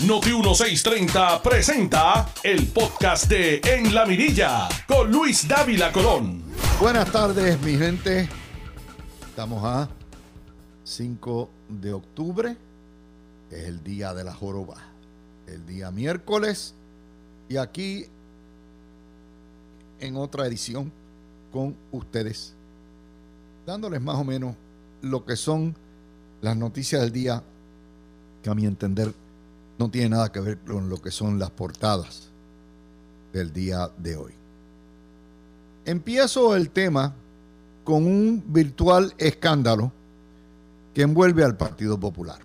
Noti 1630 presenta el podcast de En la Mirilla con Luis Dávila Colón. Buenas tardes, mi gente. Estamos a 5 de octubre, es el día de la joroba, el día miércoles, y aquí en otra edición con ustedes, dándoles más o menos lo que son las noticias del día, que a mi entender no tiene nada que ver con lo que son las portadas del día de hoy. Empiezo el tema con un virtual escándalo que envuelve al Partido Popular.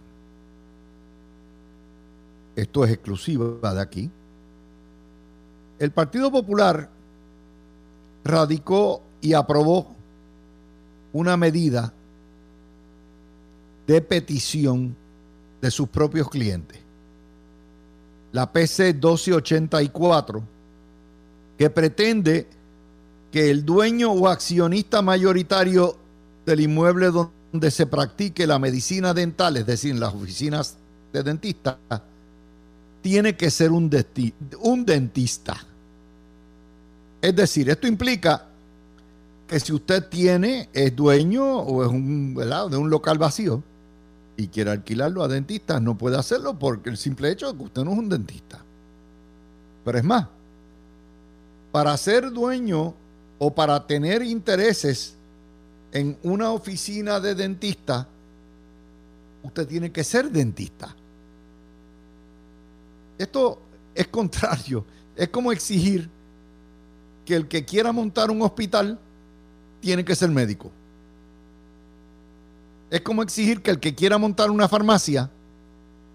Esto es exclusiva de aquí. El Partido Popular radicó y aprobó una medida de petición de sus propios clientes la PC 1284, que pretende que el dueño o accionista mayoritario del inmueble donde se practique la medicina dental, es decir, en las oficinas de dentista, tiene que ser un, un dentista. Es decir, esto implica que si usted tiene, es dueño o es un, de un local vacío, y quiere alquilarlo a dentistas, no puede hacerlo porque el simple hecho de que usted no es un dentista. Pero es más, para ser dueño o para tener intereses en una oficina de dentista, usted tiene que ser dentista. Esto es contrario. Es como exigir que el que quiera montar un hospital tiene que ser médico. Es como exigir que el que quiera montar una farmacia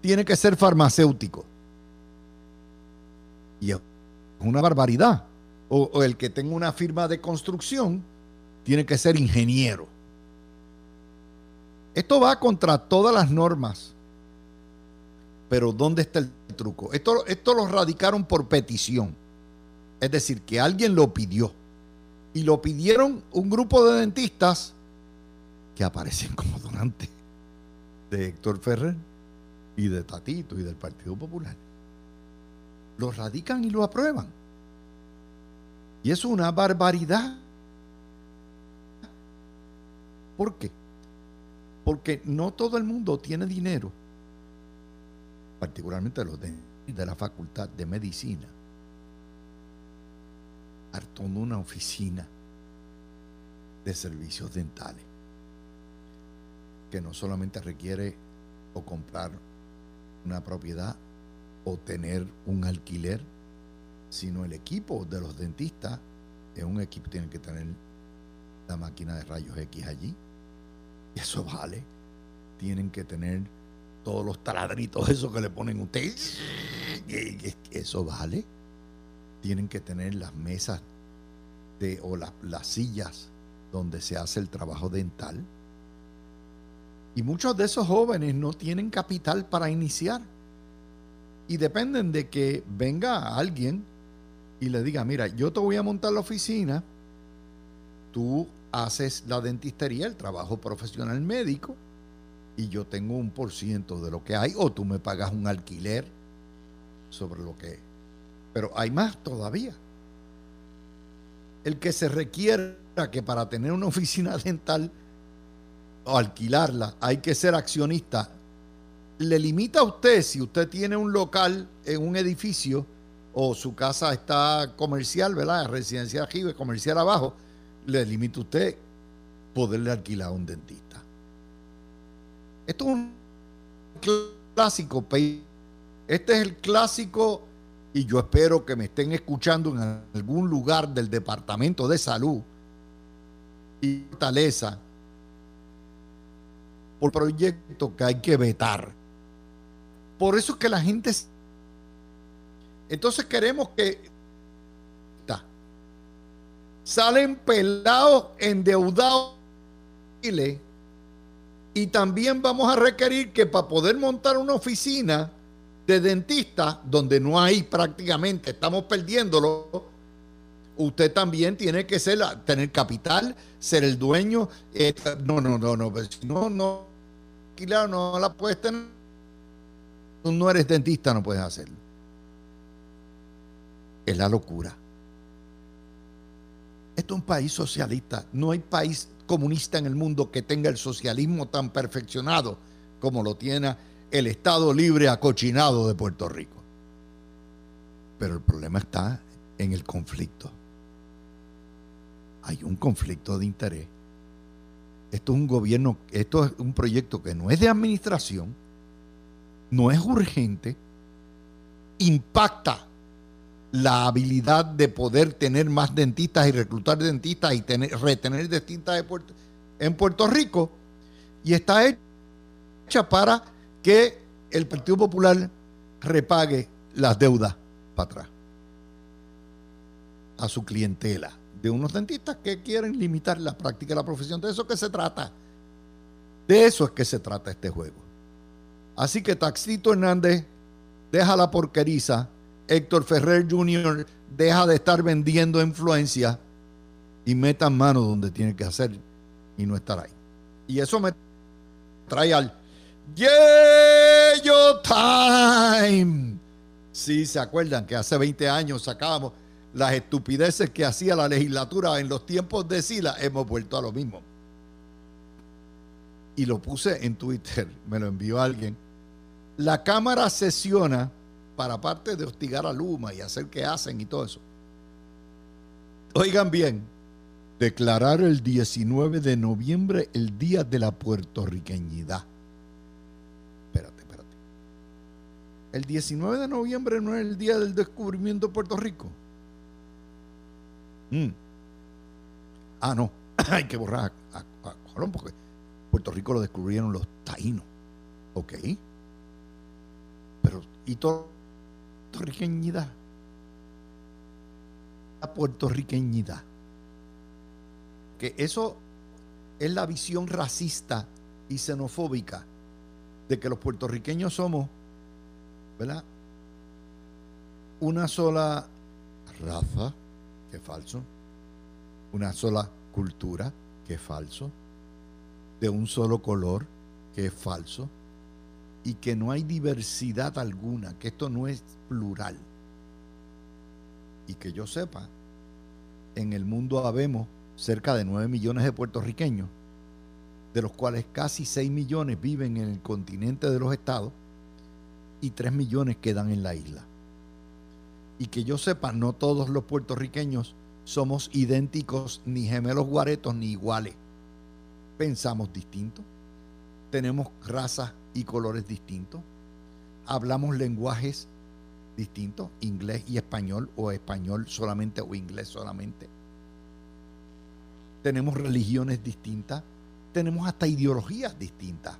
tiene que ser farmacéutico. Y es una barbaridad. O, el que tenga una firma de construcción tiene que ser ingeniero. Esto va contra todas las normas. Pero ¿dónde está el truco? Esto, esto lo radicaron por petición. Es decir, que alguien lo pidió. Y lo pidieron un grupo de dentistas que aparecen como donantes de Héctor Ferrer y de Tatito y del Partido Popular. Lo radican y lo aprueban. Y es una barbaridad. ¿Por qué? Porque no todo el mundo tiene dinero, particularmente los de, la Facultad de Medicina, hartando una oficina de servicios dentales que no solamente requiere o comprar una propiedad o tener un alquiler, sino el equipo de los dentistas es un equipo, tienen que tener la máquina de rayos X allí. Y eso vale. Tienen que tener todos los taladritos, eso que le ponen ustedes. Eso vale. Tienen que tener las mesas de, o las sillas donde se hace el trabajo dental y muchos de esos jóvenes no tienen capital para iniciar. Y dependen de que venga alguien y le diga, mira, yo te voy a montar la oficina, tú haces la dentistería, el trabajo profesional médico, y yo tengo un por ciento de lo que hay, o tú me pagas un alquiler sobre lo que... Pero hay más todavía. El que se requiera que para tener una oficina dental o alquilarla, hay que ser accionista. Le limita a usted, si usted tiene un local en un edificio o su casa está comercial, ¿verdad? Residencia arriba comercial abajo, le limita a usted poderle alquilar a un dentista. Esto es un clásico, este es el clásico y yo espero que me estén escuchando en algún lugar del Departamento de Salud y Fortaleza por proyecto que hay que vetar. Por eso es que la gente... Entonces queremos que... Salen pelados, endeudados. Y también vamos a requerir que para poder montar una oficina de dentista, donde no hay prácticamente, estamos perdiéndolo, usted también tiene que ser, tener capital, ser el dueño. Eh, no, no, no, no, pues, no, no, no la puedes tener. tú no eres dentista no puedes hacerlo. Es la locura. Esto es un país socialista. No hay país comunista en el mundo que tenga el socialismo tan perfeccionado como lo tiene el Estado libre acochinado de Puerto Rico. Pero el problema está en el conflicto. Hay un conflicto de interés. Esto es un gobierno, esto es un proyecto que no es de administración, no es urgente, impacta la habilidad de poder tener más dentistas y reclutar dentistas y tener, retener dentistas en Puerto Rico y está hecha para que el Partido Popular repague las deudas para atrás a su clientela de unos dentistas que quieren limitar la práctica de la profesión. De eso que se trata. De eso es que se trata este juego. Así que Taxito Hernández deja la porqueriza Héctor Ferrer Jr. deja de estar vendiendo influencia y meta mano donde tiene que hacer y no estar ahí. Y eso me trae al Yeyo Time. Sí, se acuerdan que hace 20 años sacábamos las estupideces que hacía la legislatura en los tiempos de Sila, hemos vuelto a lo mismo. Y lo puse en Twitter, me lo envió alguien. La Cámara sesiona para parte de hostigar a Luma y hacer que hacen y todo eso. Oigan bien, declarar el 19 de noviembre el Día de la Puertorriqueñidad. Espérate, espérate. El 19 de noviembre no es el día del descubrimiento de Puerto Rico. Mm. Ah, no. Hay que borrar a, Colón porque Puerto Rico lo descubrieron los taínos. ¿Ok? Pero, ¿y todo? puertorriqueñidad. La puertorriqueñidad. Que eso es la visión racista y xenofóbica de que los puertorriqueños somos, ¿verdad? Una sola raza, es falso. Una sola cultura, que es falso. De un solo color, que es falso y que no hay diversidad alguna, que esto no es plural. Y que yo sepa, en el mundo habemos cerca de 9 millones de puertorriqueños, de los cuales casi 6 millones viven en el continente de los estados y 3 millones quedan en la isla. Y que yo sepa, no todos los puertorriqueños somos idénticos, ni gemelos guaretos, ni iguales. Pensamos distinto, tenemos razas y colores distintos. Hablamos lenguajes distintos, inglés y español, o español solamente, o inglés solamente. Tenemos religiones distintas, tenemos hasta ideologías distintas,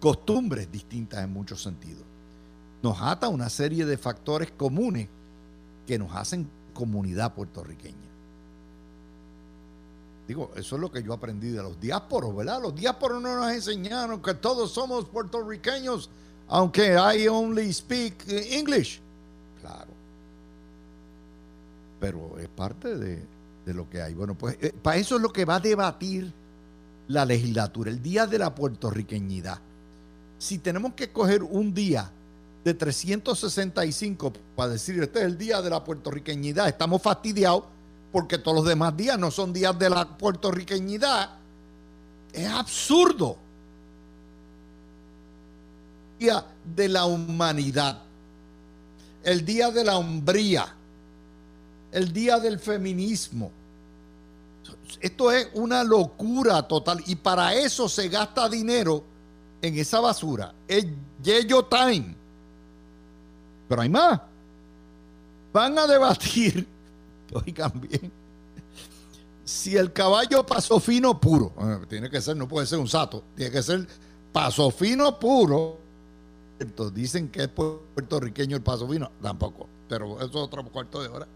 costumbres distintas en muchos sentidos. Nos ata una serie de factores comunes que nos hacen comunidad puertorriqueña. Digo, eso es lo que yo aprendí de los diásporos, ¿verdad? Los diásporos no nos enseñaron que todos somos puertorriqueños, aunque I only speak English. Claro. Pero es parte de, lo que hay. Bueno, pues eh, para eso es lo que va a debatir la legislatura, el día de la puertorriqueñidad. Si tenemos que coger un día de 365 para decir este es el día de la puertorriqueñidad, estamos fastidiados porque todos los demás días no son días de la puertorriqueñidad, es absurdo. Día de la humanidad, el día de la hombría, el día del feminismo. Esto es una locura total y para eso se gasta dinero en esa basura. Es Yeyo Time. Pero hay más. Van a debatir Oigan bien. Si el caballo pasó fino puro, eh, tiene que ser, no puede ser un sato, tiene que ser paso fino puro. Entonces, dicen que es puertorriqueño el paso fino, tampoco, pero eso es otro cuarto de hora.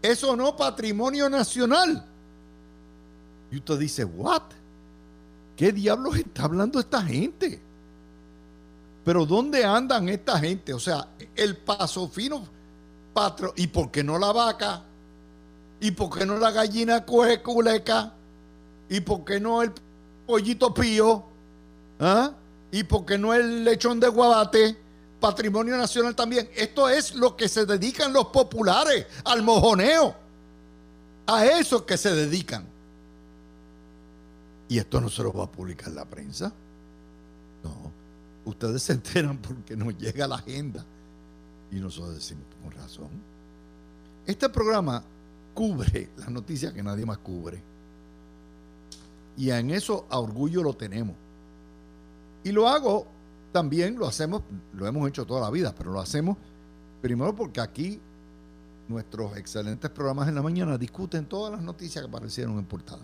Eso no patrimonio nacional. Y usted dice, ¿what? ¿Qué diablos está hablando esta gente? Pero ¿dónde andan esta gente? O sea, el paso fino, patro, ¿y por qué no la vaca? ¿Y por qué no la gallina coge culeca? ¿Y por qué no el pollito pío? ¿Ah? y porque no el lechón de Guabate, patrimonio nacional también. Esto es lo que se dedican los populares, al mojoneo. A eso que se dedican. Y esto no se lo va a publicar la prensa. No. Ustedes se enteran porque nos llega la agenda. Y nosotros decimos, con razón. Este programa cubre las noticias que nadie más cubre. Y en eso a orgullo lo tenemos. Y lo hago también, lo hacemos, lo hemos hecho toda la vida, pero lo hacemos primero porque aquí nuestros excelentes programas en la mañana discuten todas las noticias que aparecieron en portada.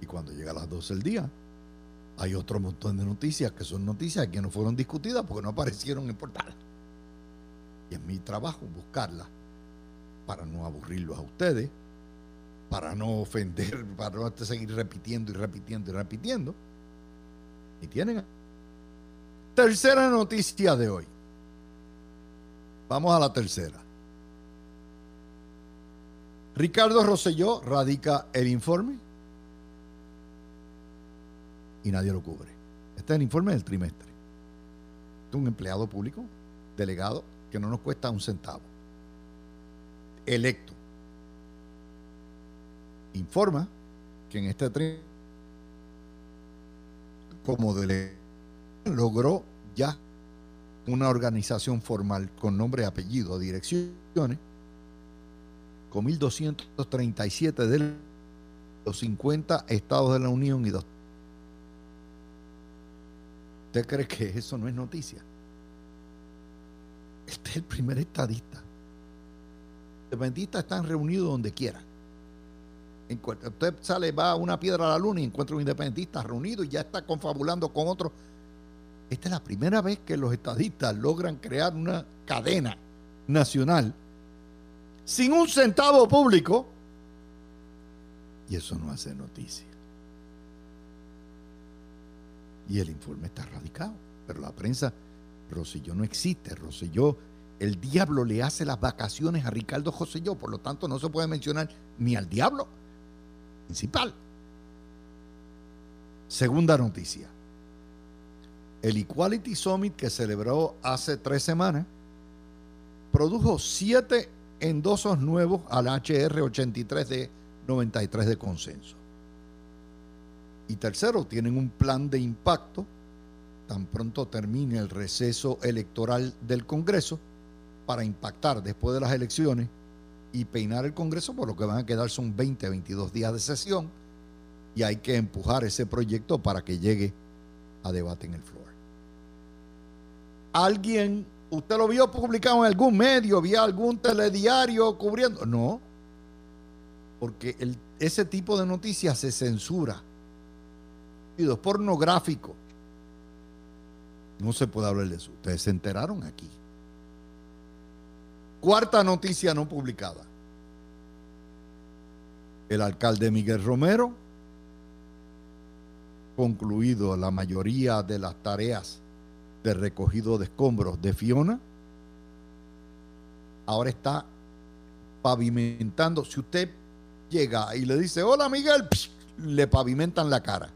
Y cuando llega a las 12 del día, hay otro montón de noticias que son noticias que no fueron discutidas porque no aparecieron en portada. Y es mi trabajo buscarlas para no aburrirlos a ustedes, para no ofender, para no seguir repitiendo y repitiendo y repitiendo. Y tienen. Tercera noticia de hoy. Vamos a la tercera. Ricardo Rosselló radica el informe y nadie lo cubre. Este es el informe del trimestre. Es un empleado público, delegado, que no nos cuesta un centavo. Electo. Informa que en este trimestre, como delegado, logró ya una organización formal con nombre, apellido, direcciones, con 1.237 de los 50 estados de la Unión y dos ¿Usted cree que eso no es noticia? Este es el primer estadista. Los independentistas están reunidos donde quiera. Usted sale, va a una piedra a la luna y encuentra un independentista reunido y ya está confabulando con otro. Esta es la primera vez que los estadistas logran crear una cadena nacional sin un centavo público. Y eso no hace noticia. Y el informe está radicado. Pero la prensa, Roselló no existe. Roselló, el diablo le hace las vacaciones a Ricardo Joselló. Por lo tanto, no se puede mencionar ni al diablo principal. Segunda noticia. El Equality Summit que celebró hace tres semanas produjo siete endosos nuevos al HR 83 de 93 de consenso. Y tercero, tienen un plan de impacto tan pronto termine el receso electoral del Congreso para impactar después de las elecciones y peinar el Congreso, por lo que van a quedar son 20, 22 días de sesión y hay que empujar ese proyecto para que llegue a debate en el floor. ¿Alguien, usted lo vio publicado en algún medio, vio algún telediario cubriendo? No, porque ese tipo de noticias se censura pornográfico. No se puede hablar de eso. Ustedes se enteraron aquí. Cuarta noticia no publicada. El alcalde Miguel Romero, concluido la mayoría de las tareas de recogido de escombros de Fiona, ahora está pavimentando. Si usted llega y le dice, hola Miguel, le pavimentan la cara.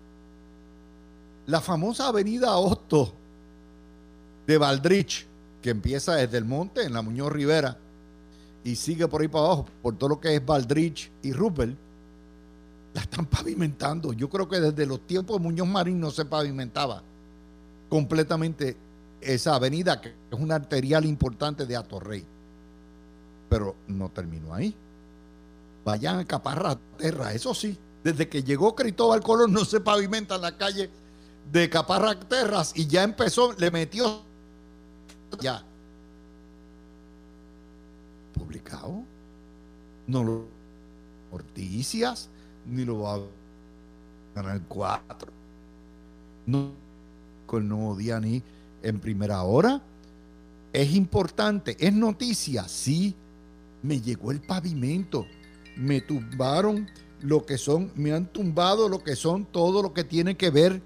La famosa avenida Hosto de Valdrich, que empieza desde el monte en la Muñoz Rivera y sigue por ahí para abajo, por todo lo que es Valdrich y Rupert, la están pavimentando. Yo creo que desde los tiempos de Muñoz Marín no se pavimentaba completamente esa avenida, que es una arterial importante de Atorrey. Pero no terminó ahí. Vayan a Caparra Terra, eso sí. Desde que llegó Cristóbal Colón no se pavimenta la calle de Caparra Terras y ya empezó, le metió ya. Publicado. No lo noticias, ni lo va a ganar 4. No con el nuevo día ni en primera hora. Es importante, es noticia, sí. Me llegó el pavimento, me tumbaron lo que son, me han tumbado lo que son todo lo que tiene que ver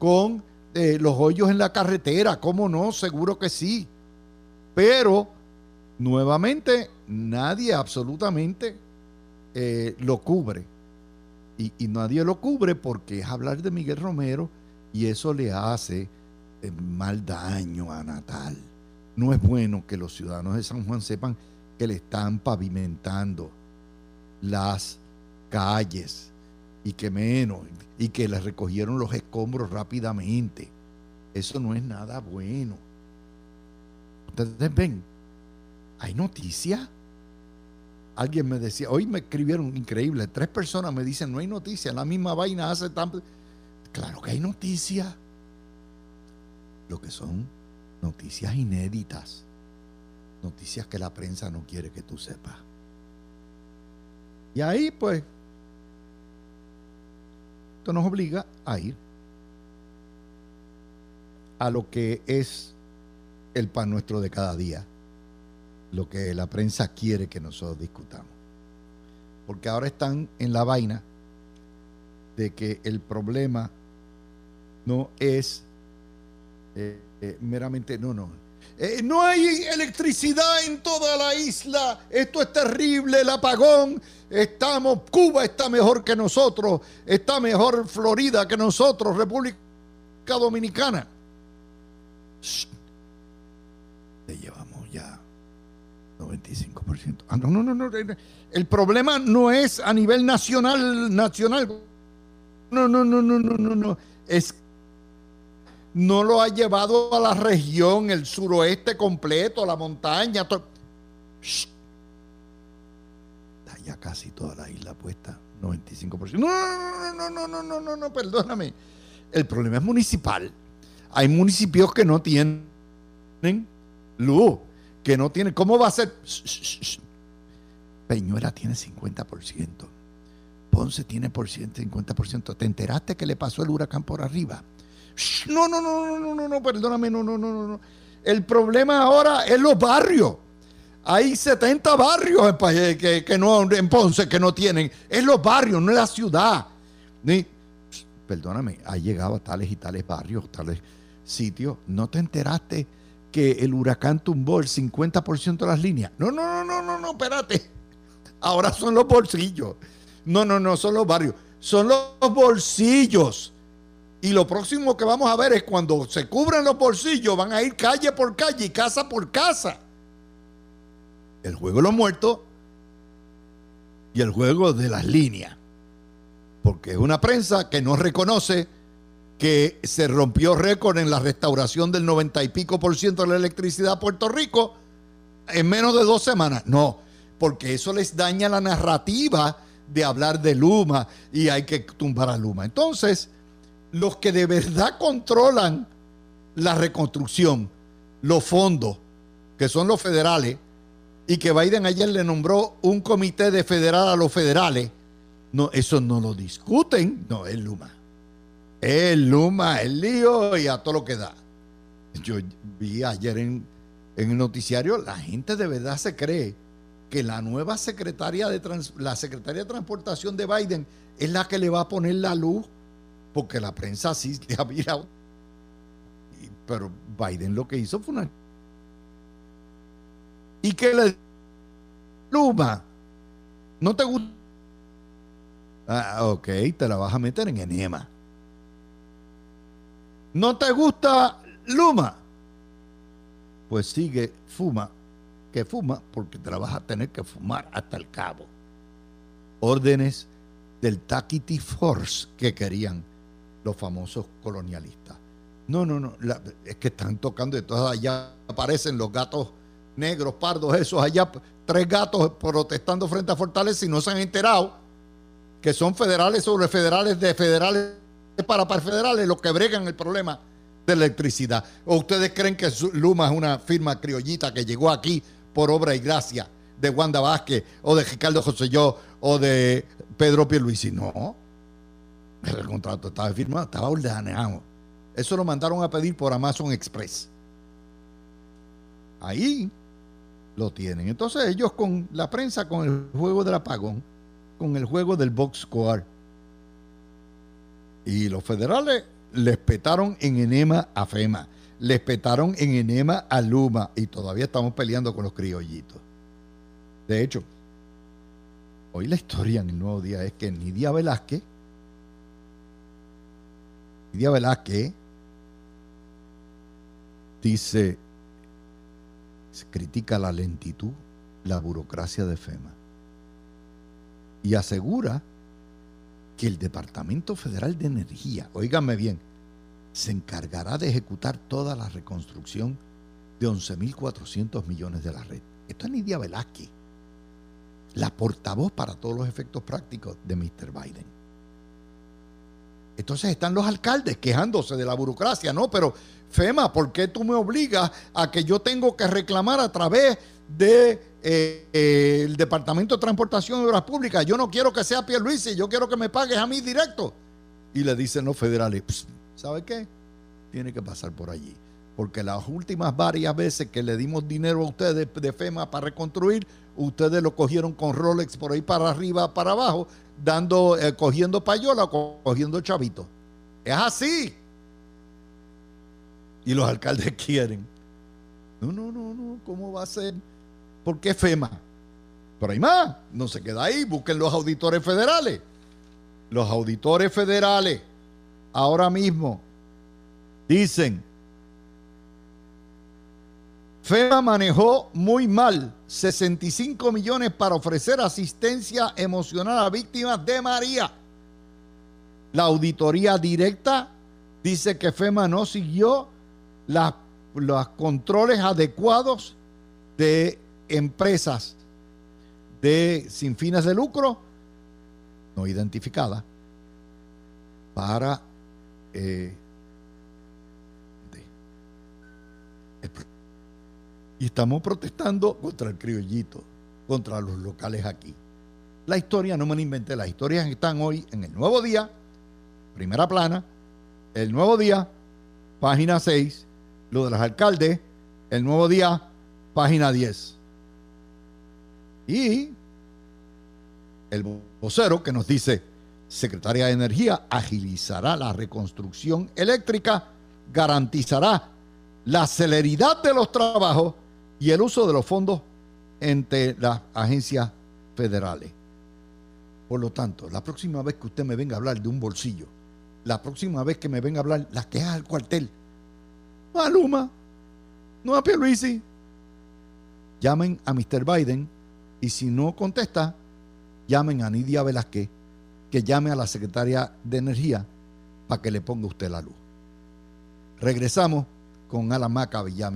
con eh, los hoyos en la carretera, ¿cómo no? Seguro que sí. Pero, nuevamente, nadie absolutamente eh, lo cubre. Y, y, nadie lo cubre porque es hablar de Miguel Romero Y eso le hace eh, mal daño a Natal. No es bueno que los ciudadanos de San Juan sepan que le están pavimentando las calles y que menos, y que le recogieron los escombros rápidamente. Eso no es nada bueno. Ustedes ven, hay noticias. Alguien me decía, hoy me escribieron increíble, tres personas me dicen, no hay noticia, la misma vaina hace tanto. Claro que hay noticias. Lo que son noticias inéditas. Noticias que la prensa no quiere que tú sepas. Y ahí pues, esto nos obliga a ir a lo que es el pan nuestro de cada día, lo que la prensa quiere que nosotros discutamos. Porque ahora están en la vaina de que el problema no es eh, eh, meramente, no, no. Eh, no hay electricidad en toda la isla. Esto es terrible, el apagón. Estamos, Cuba está mejor que nosotros. Está mejor Florida que nosotros, República Dominicana. Le llevamos ya 95%. Ah, no, no, no, no. El problema no es a nivel nacional, nacional. No, no, no, no, no, no, no. Es no lo ha llevado a la región, el suroeste completo, la montaña. Está ya casi toda la isla puesta, 95%. No, no, no, no, no, no, no, no, perdóname. El problema es municipal. Hay municipios que no tienen luz, que no tienen. ¿Cómo va a ser? Peñuela tiene 50%. Ponce tiene por 50%. ¿Te enteraste que le pasó el huracán por arriba? No, no, no, no, no, no, no, perdóname, no, no, no, no. El problema ahora es los barrios. Hay 70 barrios en, que, que no, en Ponce que no tienen. Es los barrios, no es la ciudad. Ni, perdóname, ha llegado a tales y tales barrios, tales sitios. ¿No te enteraste que el huracán tumbó el 50% de las líneas? No, no, no, no, no, no, espérate. Ahora son los bolsillos. No, no, no, son los barrios. Son los bolsillos. Y lo próximo que vamos a ver es cuando se cubran los bolsillos, van a ir calle por calle y casa por casa. El juego de los muertos y el juego de las líneas. Porque es una prensa que no reconoce que se rompió récord en la restauración del 90 y pico por ciento de la electricidad a Puerto Rico en menos de dos semanas. No, porque eso les daña la narrativa de hablar de Luma y hay que tumbar a Luma. Entonces, los que de verdad controlan la reconstrucción, los fondos, que son los federales, y que Biden ayer le nombró un comité de federal a los federales, no, eso no lo discuten, no, es Luma. Es Luma, el lío y a todo lo que da. Yo vi ayer en, en el noticiario, la gente de verdad se cree que la nueva secretaria de la secretaria de transportación de Biden es la que le va a poner la luz porque la prensa sí le ha mirado. Pero Biden lo que hizo fue una... ¿Y qué le... Luma, ¿no te gusta? Ah, ok, te la vas a meter en enema. ¿No te gusta Luma? Pues sigue, fuma, que fuma, porque te la vas a tener que fumar hasta el cabo. Órdenes del Taquity Force que querían los famosos colonialistas. No, no, no, es que están tocando, entonces allá aparecen los gatos negros, pardos, esos allá, tres gatos protestando frente a Fortaleza y no se han enterado que son federales sobre federales de federales para, para federales los que bregan el problema de electricidad. ¿O ustedes creen que Luma es una firma criollita que llegó aquí por obra y gracia de Wanda Vázquez o de Ricardo Joselló o de Pedro Pierluisi? No, el contrato estaba firmado, estaba ordenado. Eso lo mandaron a pedir por Amazon Express. Ahí lo tienen. Entonces ellos con la prensa, con el juego del apagón, con el juego del box score. Y los federales les petaron en enema a FEMA, les petaron en enema a Luma y todavía estamos peleando con los criollitos. De hecho, hoy la historia en el nuevo día es que Nidia Velázquez Nidia Velázquez dice, se critica la lentitud, la burocracia de FEMA y asegura que el Departamento Federal de Energía, oíganme bien, se encargará de ejecutar toda la reconstrucción de 11.400 millones de la red. Esto es Nidia Velázquez, la portavoz para todos los efectos prácticos de Mr. Biden. Entonces están los alcaldes quejándose de la burocracia, ¿no? Pero FEMA, ¿por qué tú me obligas a que yo tengo que reclamar a través del de, eh, eh, Departamento de Transportación y Obras Públicas? Yo no quiero que sea Pierluisi, yo quiero que me pagues a mí directo. Y le dicen los federales, ¿sabe qué? Tiene que pasar por allí. Porque las últimas varias veces que le dimos dinero a ustedes de FEMA para reconstruir, ustedes lo cogieron con Rolex por ahí para arriba, para abajo, dando, eh, cogiendo payola o cogiendo chavito. Es así. Y los alcaldes quieren. No, no, no, no, ¿cómo va a ser? ¿Por qué FEMA? Pero hay más, no se queda ahí, busquen los auditores federales. Los auditores federales ahora mismo dicen, FEMA manejó muy mal 65 millones para ofrecer asistencia emocional a víctimas de María. La auditoría directa dice que FEMA no siguió los controles adecuados de empresas de sin fines de lucro no identificadas para eh, y estamos protestando contra el criollito, contra los locales aquí. La historia no me la inventé, las historias están hoy en el Nuevo Día, primera plana, el Nuevo Día, página 6, lo de los alcaldes, el Nuevo Día, página 10. Y el vocero que nos dice, Secretaría de Energía agilizará la reconstrucción eléctrica, garantizará la celeridad de los trabajos y el uso de los fondos entre las agencias federales. Por lo tanto, la próxima vez que usted me venga a hablar de un bolsillo, la próxima vez que me venga a hablar las quejas al cuartel, no a Luma, no a Pierluisi, llamen a Mr. Biden y si no contesta, llamen a Nidia Velázquez, que llame a la secretaria de Energía para que le ponga usted la luz. Regresamos con Alan Maca ya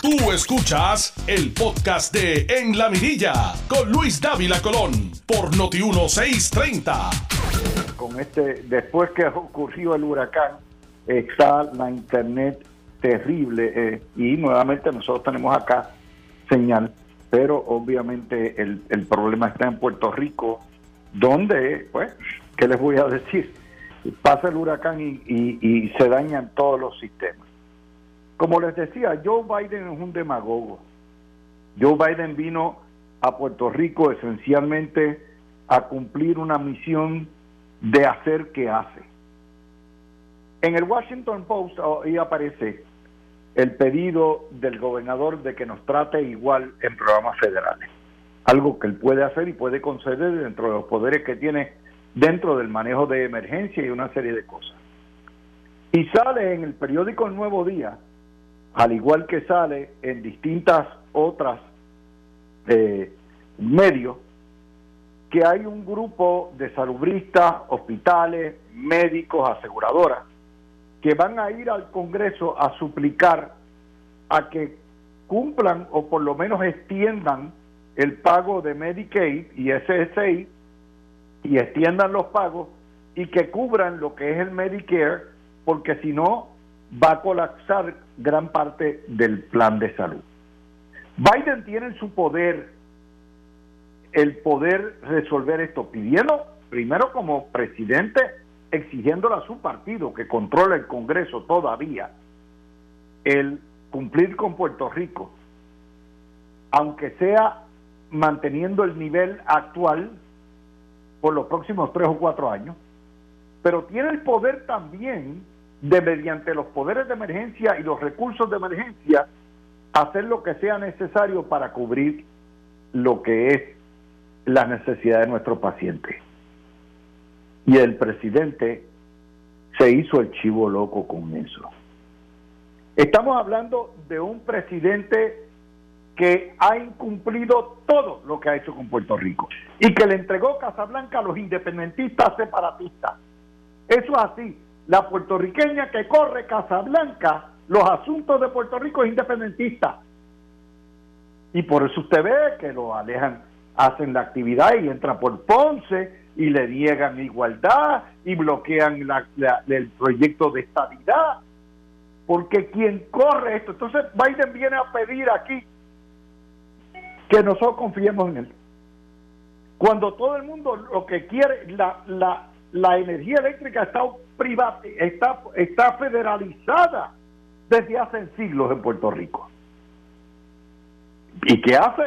Tú escuchas el podcast de En la Mirilla con Luis Dávila Colón por Noti 1630. Con este, después que ocurrió el huracán, está la internet terrible eh, y nuevamente nosotros tenemos acá señal, pero obviamente el, problema está en Puerto Rico, donde, pues, ¿qué les voy a decir? Pasa el huracán y se dañan todos los sistemas. Como les decía, Joe Biden es un demagogo. Joe Biden vino a Puerto Rico esencialmente a cumplir una misión de hacer que hace. En el Washington Post ahí aparece el pedido del gobernador de que nos trate igual en programas federales. Algo que él puede hacer y puede conceder dentro de los poderes que tiene dentro del manejo de emergencia y una serie de cosas. Y sale en el periódico El Nuevo Día al igual que sale en distintas otras eh, medios, que hay un grupo de salubristas, hospitales, médicos, aseguradoras, que van a ir al Congreso a suplicar a que cumplan o por lo menos extiendan el pago de Medicaid y SSI y extiendan los pagos y que cubran lo que es el Medicare, porque si no va a colapsar gran parte del plan de salud. Biden tiene en su poder el poder resolver esto, pidiendo primero como presidente, exigiéndole a su partido que controla el Congreso todavía, el cumplir con Puerto Rico, aunque sea manteniendo el nivel actual por los próximos tres o cuatro años, pero tiene el poder también de mediante los poderes de emergencia y los recursos de emergencia hacer lo que sea necesario para cubrir lo que es la necesidad de nuestro paciente. Y el presidente se hizo el chivo loco con eso. Estamos hablando de un presidente que ha incumplido todo lo que ha hecho con Puerto Rico y que le entregó Casablanca a los independentistas separatistas. Eso es así. La puertorriqueña que corre Casablanca, los asuntos de Puerto Rico es independentista. Y por eso usted ve que lo alejan, hacen la actividad y entra por Ponce y le niegan igualdad y bloquean el proyecto de estabilidad. Porque quien corre esto, entonces Biden viene a pedir aquí que nosotros confiemos en él. Cuando todo el mundo lo que quiere, la, la, la energía eléctrica está está, está federalizada desde hace siglos en Puerto Rico. ¿Y qué hace?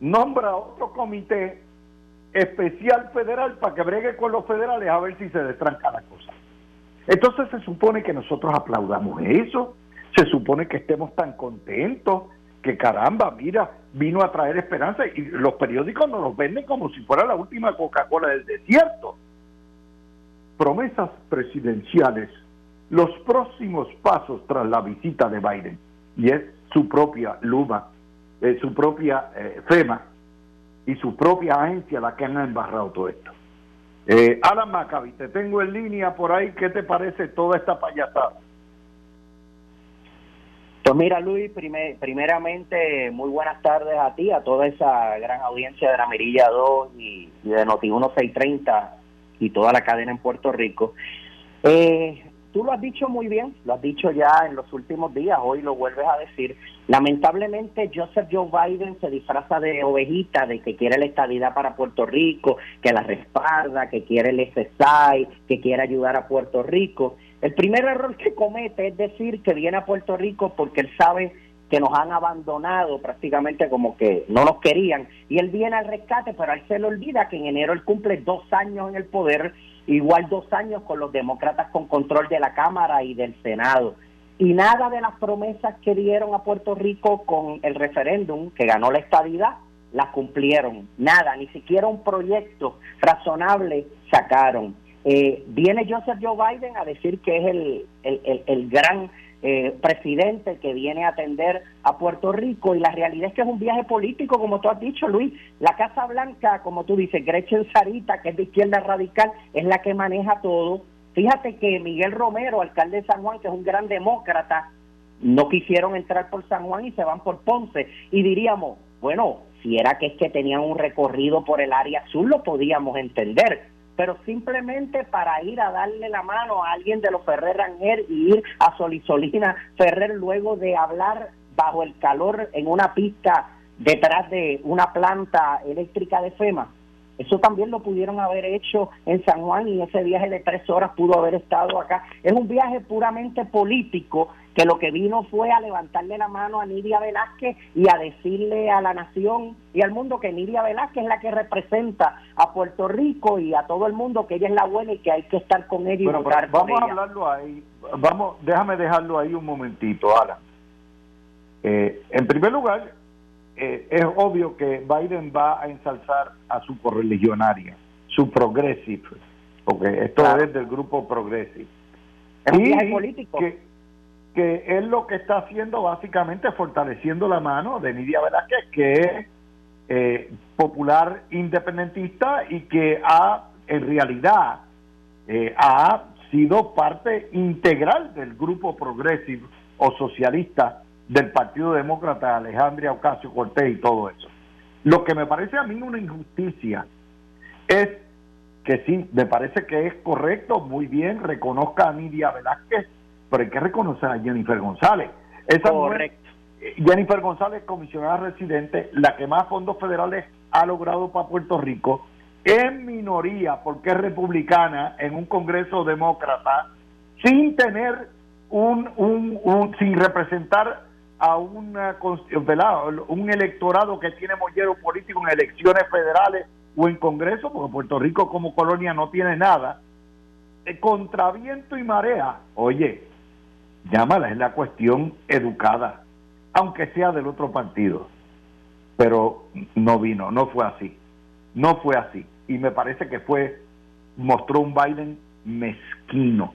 Nombra otro comité especial federal para que bregue con los federales a ver si se destranca la cosa. Entonces se supone que nosotros aplaudamos eso, se supone que estemos tan contentos, que caramba, mira, vino a traer esperanza y los periódicos nos los venden como si fuera la última Coca-Cola del desierto. Promesas presidenciales, los próximos pasos tras la visita de Biden, y es su propia Luma, eh, su propia eh, FEMA y su propia agencia la que han embarrado todo esto. Eh, Alan Maccabi, te tengo en línea por ahí, ¿qué te parece toda esta payasada? Pues mira, Luis, primeramente, muy buenas tardes a ti, a toda esa gran audiencia de la Mirilla 2 y, de Noti 1630 y toda la cadena en Puerto Rico. Eh, tú lo has dicho muy bien, lo has dicho ya en los últimos días, hoy lo vuelves a decir. Lamentablemente, Joseph Joe Biden se disfraza de ovejita, de que quiere la estabilidad para Puerto Rico, que la respalda, que quiere el SSI, que quiere ayudar a Puerto Rico. El primer error que comete es decir que viene a Puerto Rico porque él sabe que nos han abandonado prácticamente como que no nos querían y él viene al rescate, pero él se le olvida que en enero él cumple dos años en el poder igual dos años con los demócratas con control de la Cámara y del Senado. Y nada de las promesas que dieron a Puerto Rico con el referéndum que ganó la estabilidad, las cumplieron. Nada, ni siquiera un proyecto razonable sacaron. Eh, viene Joseph Joe Biden a decir que es el, el, el gran eh, presidente que viene a atender a Puerto Rico y la realidad es que es un viaje político, como tú has dicho, Luis. La Casa Blanca, como tú dices, Gretchen Sarita, que es de izquierda radical, es la que maneja todo. Fíjate que Miguel Romero, alcalde de San Juan, que es un gran demócrata, no quisieron entrar por San Juan y se van por Ponce. Y diríamos, bueno, si era que es que tenían un recorrido por el área azul, lo podíamos entender pero simplemente para ir a darle la mano a alguien de los Ferrer Ranger y ir a Solisolina Ferrer luego de hablar bajo el calor en una pista detrás de una planta eléctrica de FEMA. Eso también lo pudieron haber hecho en San Juan y ese viaje de tres horas pudo haber estado acá. Es un viaje puramente político que lo que vino fue a levantarle la mano a Nidia Velázquez y a decirle a la nación y al mundo que Nidia Velázquez es la que representa a Puerto Rico y a todo el mundo que ella es la buena y que hay que estar con ella y vamos a hablarlo ahí. Vamos déjame dejarlo ahí un momentito Alan. Eh, en primer lugar eh, es obvio que Biden va a ensalzar a su correligionaria, su progressive, porque esto es del grupo progressive. Es y político. Que, que es lo que está haciendo básicamente fortaleciendo la mano de Nidia Velázquez, que es eh, popular independentista y que ha, en realidad, eh, ha sido parte integral del grupo progressive o socialista del Partido Demócrata, Alejandria Ocasio Cortés y todo eso. Lo que me parece a mí una injusticia es que sí, me parece que es correcto, muy bien, reconozca a Nidia Velázquez, pero hay que reconocer a Jennifer González. Esa correcto. Eh, Jennifer González, comisionada residente, la que más fondos federales ha logrado para Puerto Rico, en minoría, porque es republicana, en un Congreso demócrata, sin tener un, un, un sin representar a un electorado que tiene mollero político en elecciones federales o en Congreso, porque Puerto Rico como colonia no tiene nada, contra viento y marea, oye, llámala, es la cuestión educada, aunque sea del otro partido. Pero no vino, no fue así, no fue así. Y me parece que fue, mostró un Biden mezquino,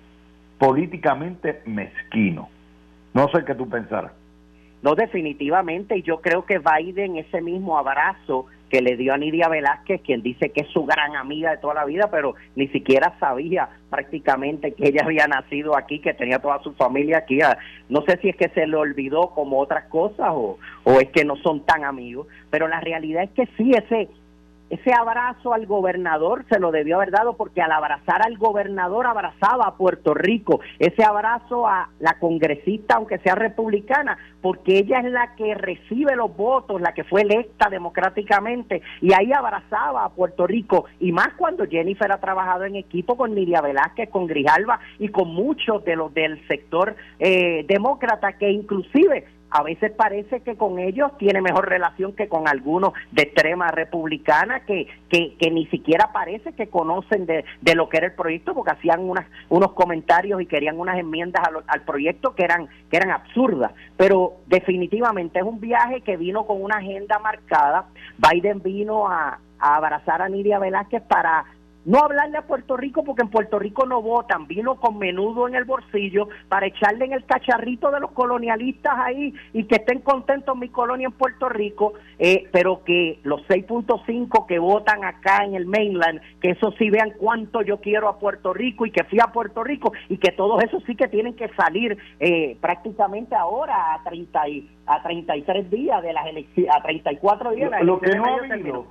políticamente mezquino. No sé qué tú pensarás. No, definitivamente, y yo creo que Biden, ese mismo abrazo que le dio a Nidia Velázquez, quien dice que es su gran amiga de toda la vida, pero ni siquiera sabía prácticamente que ella había nacido aquí, que tenía toda su familia aquí. Ah, no sé si es que se le olvidó como otras cosas o, o es que no son tan amigos, pero la realidad es que sí, ese ese abrazo al gobernador se lo debió haber dado porque al abrazar al gobernador abrazaba a Puerto Rico, ese abrazo a la congresista, aunque sea republicana, porque ella es la que recibe los votos, la que fue electa democráticamente, y ahí abrazaba a Puerto Rico, y más cuando Jennifer ha trabajado en equipo con Nidia Velázquez, con Grijalva y con muchos de los del sector eh, demócrata que inclusive a veces parece que con ellos tiene mejor relación que con algunos de extrema republicana que, que, ni siquiera parece que conocen de, de, lo que era el proyecto porque hacían unas, unos comentarios y querían unas enmiendas al, proyecto que eran, que eran absurdas. Pero definitivamente es un viaje que vino con una agenda marcada. Biden vino a, a abrazar a Nidia Velázquez para no hablarle a Puerto Rico porque en Puerto Rico no votan, vino con menudo en el bolsillo para echarle en el cacharrito de los colonialistas ahí y que estén contentos mi colonia en Puerto Rico, eh, pero que los 6.5 que votan acá en el mainland, que eso sí vean cuánto yo quiero a Puerto Rico y que fui a Puerto Rico y que todos esos sí que tienen que salir eh, prácticamente ahora a 30 y, a 33 días de las elecciones, a 34 días de las Lo, que no ha habido,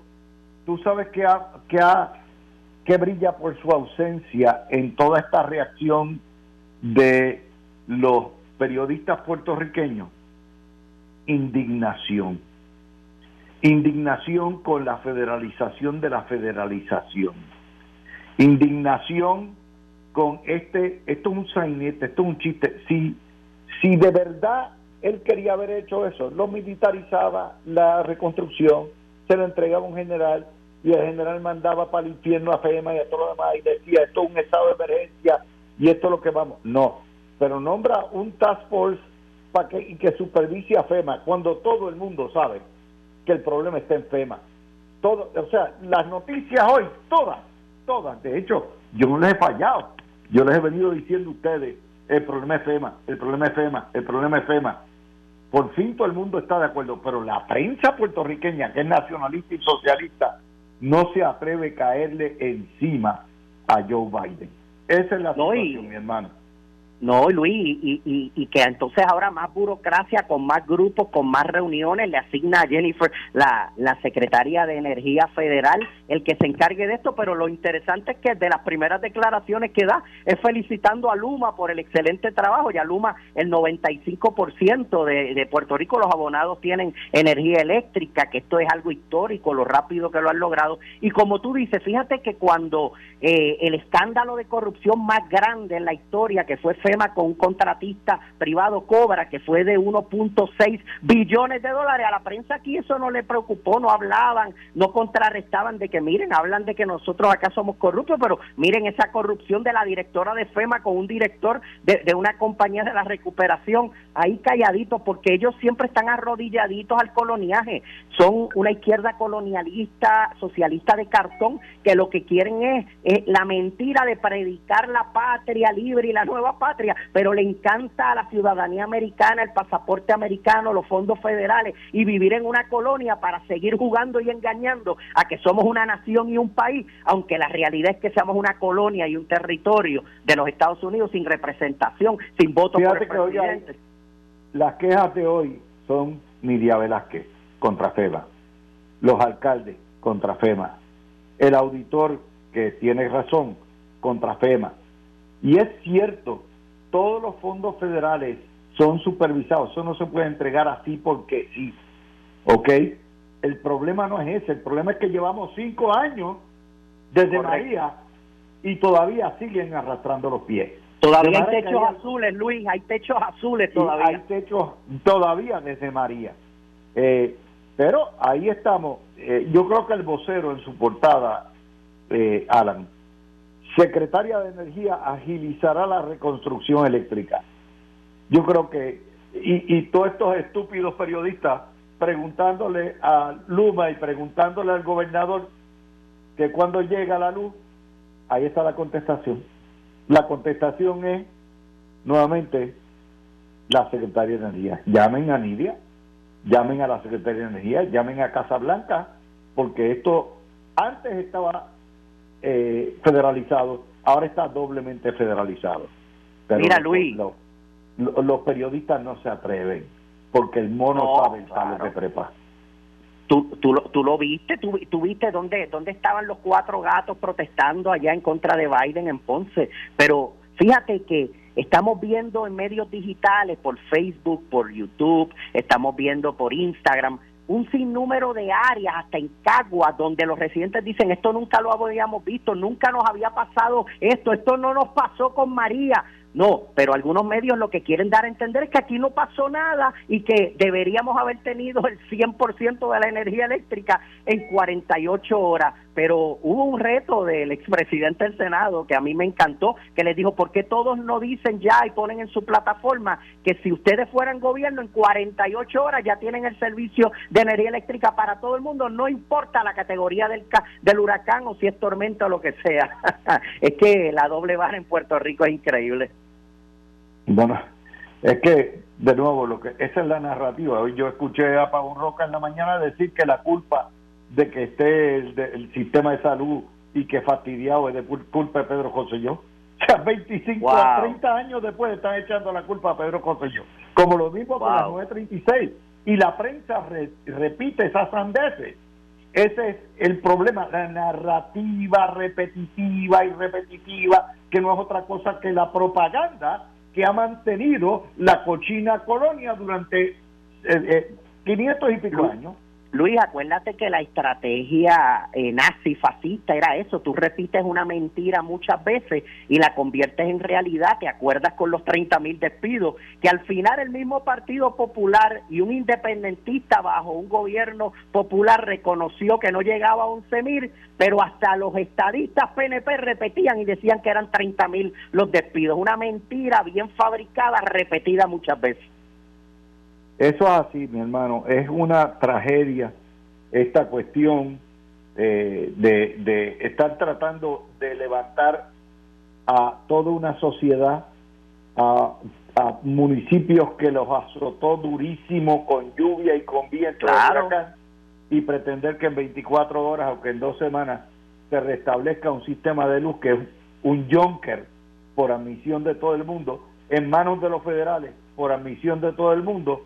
tú sabes que ha, que ha que brilla por su ausencia en toda esta reacción de los periodistas puertorriqueños? Indignación. Indignación con la federalización de la federalización. Indignación con este, esto es un sainete, esto es un chiste. Si, si de verdad él quería haber hecho eso, lo militarizaba la reconstrucción, se lo entregaba a un general, y el general mandaba para el infierno a FEMA y a todo lo demás y decía esto es un estado de emergencia y esto es lo que vamos. No, pero nombra un task force para que, y que supervise a FEMA cuando todo el mundo sabe que el problema está en FEMA. Todo, o sea, las noticias hoy, todas, todas, de hecho, yo no les he fallado. Yo les he venido diciendo a ustedes, el problema es FEMA, el problema es FEMA, el problema es FEMA. Por fin todo el mundo está de acuerdo, pero la prensa puertorriqueña, que es nacionalista y socialista, no se atreve a caerle encima a Joe Biden. Esa es la situación, mi hermano. No, Luis, y, que entonces ahora más burocracia, con más grupos, con más reuniones, le asigna a Jennifer, la, la secretaria de Energía Federal, el que se encargue de esto, pero lo interesante es que de las primeras declaraciones que da es felicitando a Luma por el excelente trabajo, y a Luma el 95% de, de Puerto Rico los abonados tienen energía eléctrica, que esto es algo histórico, lo rápido que lo han logrado, y como tú dices, fíjate que cuando eh, el escándalo de corrupción más grande en la historia, que fue FEMA con un contratista privado Cobra, que fue de 1.6 billones de dólares. A la prensa aquí eso no le preocupó, no hablaban, no contrarrestaban de que, miren, hablan de que nosotros acá somos corruptos, pero miren esa corrupción de la directora de FEMA con un director de, de una compañía de la recuperación, ahí calladitos, porque ellos siempre están arrodilladitos al coloniaje. Son una izquierda colonialista, socialista de cartón, que lo que quieren es la mentira de predicar la patria libre y la nueva patria pero le encanta a la ciudadanía americana, el pasaporte americano, los fondos federales y vivir en una colonia para seguir jugando y engañando a que somos una nación y un país, aunque la realidad es que seamos una colonia y un territorio de los Estados Unidos sin representación, sin voto por el presidente. las quejas de hoy son Nidia Velázquez contra FEMA, los alcaldes contra FEMA, el auditor que tiene razón contra FEMA. Y es cierto todos los fondos federales son supervisados, eso no se puede entregar así porque sí, ¿ok? El problema no es ese, el problema es que llevamos cinco años desde María y todavía siguen arrastrando los pies. Todavía hay techos azules, Luis, hay techos azules todavía. Hay techos todavía desde María. Eh, pero ahí estamos. Eh, yo creo que el vocero en su portada, eh, Alan, secretaria de Energía agilizará la reconstrucción eléctrica. Yo creo que, y, todos estos estúpidos periodistas preguntándole a Luma y preguntándole al gobernador que cuando llega la luz, ahí está la contestación. La contestación es nuevamente la Secretaría de Energía. Llamen a Nidia, llamen a la Secretaría de Energía, llamen a Casa Blanca, porque esto antes estaba eh, federalizado, ahora está doblemente federalizado. Mira, Luis. los periodistas no se atreven, porque el mono sabe el palo que prepa. ¿Tú, tú, lo, tú lo viste? ¿Tú, tú viste dónde, dónde estaban los cuatro gatos protestando allá en contra de Biden en Ponce? Pero fíjate que estamos viendo en medios digitales, por Facebook, por YouTube, estamos viendo por Instagram, un sinnúmero de áreas, hasta en Cagua, donde los residentes dicen, esto nunca lo habíamos visto, nunca nos había pasado esto, esto no nos pasó con María. No, pero algunos medios lo que quieren dar a entender es que aquí no pasó nada y que deberíamos haber tenido el 100% de la energía eléctrica en 48 horas. Pero hubo un reto del expresidente del Senado que a mí me encantó, que les dijo, ¿por qué todos no dicen ya y ponen en su plataforma que si ustedes fueran gobierno en 48 horas ya tienen el servicio de energía eléctrica para todo el mundo, no importa la categoría del, del huracán o si es tormenta o lo que sea? es que la doble barra en Puerto Rico es increíble. Bueno, es que, de nuevo, lo que esa es la narrativa. Hoy yo escuché a Pablo Roca en la mañana decir que la culpa de que esté el, sistema de salud y que fastidiado es de culpa de Pedro José. O sea, 25 a 30 años después están echando la culpa a Pedro José. Como lo mismo con la 936. Y la prensa repite esas sandeces. Ese es el problema, la narrativa repetitiva y repetitiva, que no es otra cosa que la propaganda que ha mantenido la cochina colonia durante eh, 500 eh, y pico años. Luis, acuérdate que la estrategia eh, nazi fascista era eso, tú repites una mentira muchas veces y la conviertes en realidad, te acuerdas con los 30 mil despidos, que al final el mismo Partido Popular y un independentista bajo un gobierno popular reconoció que no llegaba a 11 mil, pero hasta los estadistas PNP repetían y decían que eran 30 mil los despidos, una mentira bien fabricada, repetida muchas veces. Eso es así, mi hermano, es una tragedia esta cuestión eh, de, de estar tratando de levantar a toda una sociedad, a, municipios que los azotó durísimo con lluvia y con viento y pretender que en 24 horas o que en dos semanas se restablezca un sistema de luz que es un junker por admisión de todo el mundo en manos de los federales por admisión de todo el mundo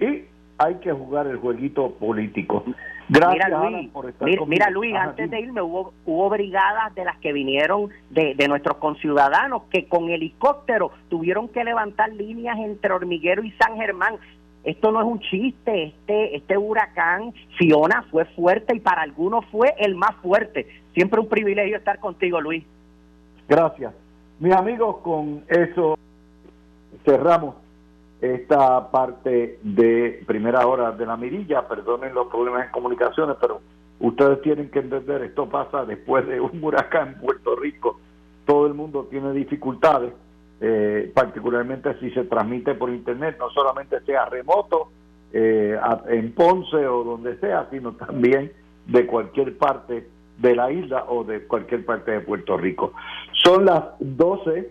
y hay que jugar el jueguito político. Gracias mira, Luis, por estar mira, Luis, antes de irme hubo, hubo brigadas de las que vinieron de, de nuestros conciudadanos que con helicóptero tuvieron que levantar líneas entre Hormiguero y San Germán. Esto no es un chiste, este, este huracán Fiona fue fuerte y para algunos fue el más fuerte. Siempre un privilegio estar contigo, Luis. Gracias. Mis amigos, con eso cerramos esta parte de primera hora de la mirilla, perdonen los problemas en comunicaciones, pero ustedes tienen que entender, esto pasa después de un huracán en Puerto Rico, todo el mundo tiene dificultades, eh, particularmente si se transmite por internet, no solamente sea remoto, eh, en Ponce o donde sea, sino también de cualquier parte de la isla o de cualquier parte de Puerto Rico. Son las 12